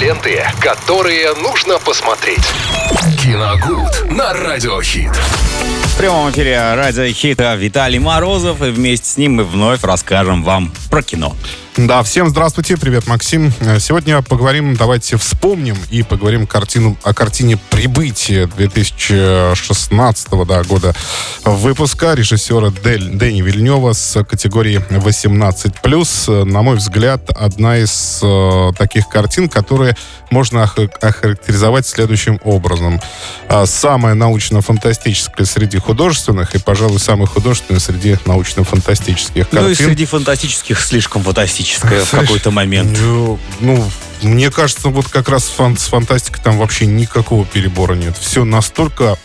Ленты, которые нужно посмотреть. Киногуд на радиохит. В прямом эфире радио Хита Виталий Морозов, и вместе с ним мы вновь расскажем вам про кино. Да, всем здравствуйте, привет, Максим. Э, Сегодня поговорим, давайте вспомним и поговорим картину, о картине «Прибытие» 2016 да, года выпуска режиссера Дель, Дэни Вильнева с категории 18+. На мой взгляд, одна из э, таких картин, которые можно ох- охарактеризовать следующим образом. А, Самая научно-фантастическая среди художественных и, пожалуй, самая художественная среди научно-фантастических картин. Ну и среди фантастических слишком фантастическое в какой-то момент. Ну, ну, мне кажется, вот как раз фан- с фантастикой там вообще никакого перебора нет. Все настолько...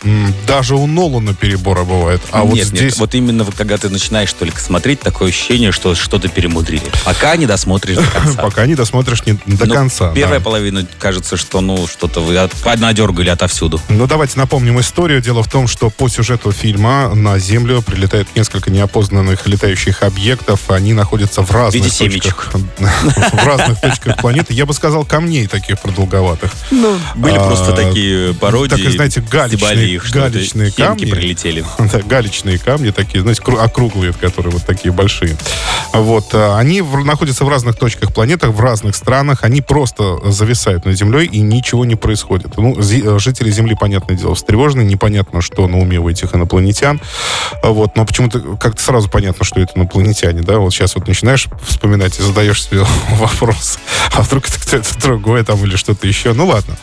даже у Нолана перебора бывает. А вот нет, здесь... нет, вот именно вот когда ты начинаешь только смотреть, такое ощущение, что что-то перемудрили. Пока не досмотришь до конца. Пока не досмотришь не, до Ну, конца. Первая половина кажется, что ну что-то вы надергали отовсюду. Ну, давайте напомним историю. Дело в том, что по сюжету фильма на Землю прилетают несколько неопознанных летающих объектов. Они находятся в разных точках... В разных точках планеты. Я бы сказал, камней таких продолговатых. Ну, были А, просто такие пародии. так, знаете, галечные- их, галечные камни. прилетели. Да, галечные камни такие, знаете, кру- округлые, которые вот такие большие. Вот, а, они в- находятся в разных точках планеты, в разных странах, они просто зависают над землей, и ничего не происходит. Ну, зи- э, жители Земли, понятное дело, встревожены, непонятно, что на уме у этих инопланетян, А вот, но почему-то как-то сразу понятно, что это инопланетяне, да, вот сейчас вот начинаешь вспоминать и задаешь себе вопрос, а вдруг это кто-то другой там или что-то еще, ну ладно.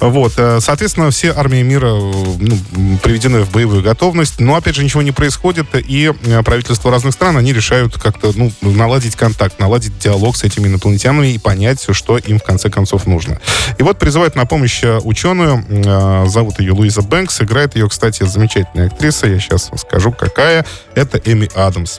Вот, э, соответственно, все армии мира ну, приведены в боевую готовность, но, опять же, ничего не происходит, и э, правительства разных стран, они решают как-то, ну, наладить контакт, наладить диалог с этими инопланетянами и понять, что им, в конце концов, нужно. И вот призывают на помощь э, ученую, зовут ее Луиза Бэнкс, играет ее, кстати, замечательная актриса, я сейчас скажу, какая, это Эми Адамс.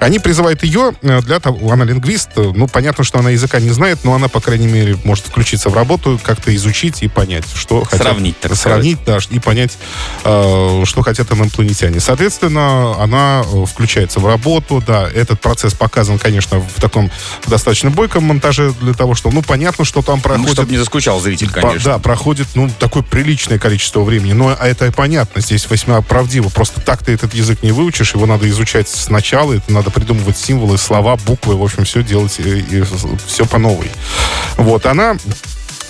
Они призывают ее для того, она лингвист, ну, понятно, что она языка не знает, но она, по крайней мере, может включиться в работу, как-то изучить и понять, что хотят. Сравнить, так Сравнить, да, и понять, э, что хотят инопланетяне. Соответственно, она э, включается в работу, да, этот процесс показан, конечно, в таком достаточно бойком монтаже для того, что, ну, понятно, что там Ну, проходит... чтобы не заскучал зритель, По- конечно. Да, проходит, ну, такое приличное количество времени. Но это и понятно, здесь весьма правдиво. Просто так ты этот язык не выучишь, его надо изучать сначала, это надо придумывать символы, слова, буквы, в общем, все делать и, и все по новой. Вот, она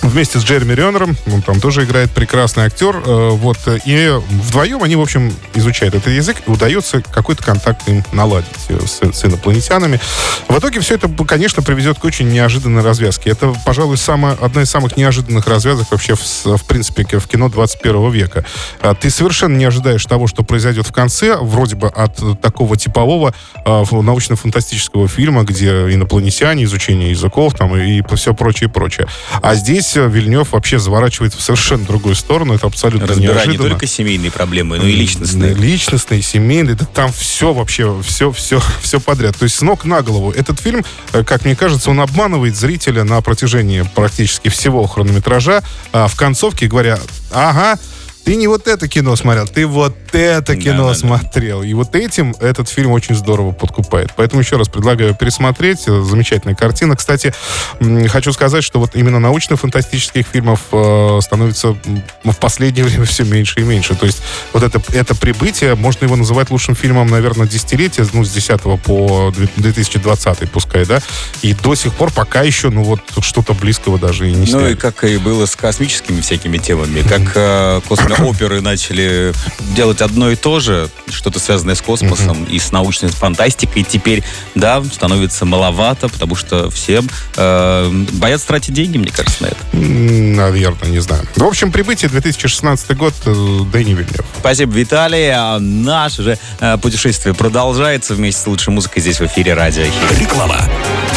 вместе с Джереми Реннером, он там тоже играет прекрасный актер, э, вот, и вдвоем они, в общем, изучают этот язык, и удается какой-то контакт им наладить э, с, с инопланетянами. В итоге все это, конечно, приведет к очень неожиданной развязке. Это, пожалуй, самая, одна из самых неожиданных развязок вообще, в, в принципе, в кино 21 века. А Ты совершенно не ожидаешь того, что произойдет в конце, вроде бы от такого типового ф- научно-фантастического фильма, где инопланетяне, изучение языков там, и, все прочее, прочее. А здесь э, Вильнев вообще заворачивает в совершенно другую сторону. Это абсолютно Разбирая не неожиданно. только семейные проблемы, но и личностные. Личностные, семейные, да там все вообще, все, все, все подряд. То есть с ног на голову. Этот фильм, э, как мне кажется, он обманывает зрителя на протяжении практически всего хронометража. А в концовке говоря, ага, ты не вот это кино смотрел, ты вот это кино Да-да-да. смотрел. И вот этим этот фильм очень здорово подкупает. Поэтому еще раз предлагаю пересмотреть. Э, Замечательная картина. Кстати, хочу сказать, что вот именно научно-фантастических фильмов э, становится в последнее время все меньше и меньше. То есть вот это, это прибытие, можно его называть лучшим фильмом, наверное, десятилетия, ну, с 10 по 2020, пускай, да. И до сих пор пока еще, ну, вот что-то близкого даже и не Ну сняли. и как и было с космическими всякими темами, как э, космооперы начали делать одно и то же, что-то связанное с космосом и с научной фантастикой, теперь, да, становится маловато, потому что всем э, боятся тратить деньги, мне кажется, на это. Наверное, не знаю. В общем, прибытие 2016 год, э, Дэнни Вильнев. Спасибо, Виталий. А наше же э, путешествие продолжается вместе с лучшей музыкой здесь в эфире Радио. Реклама.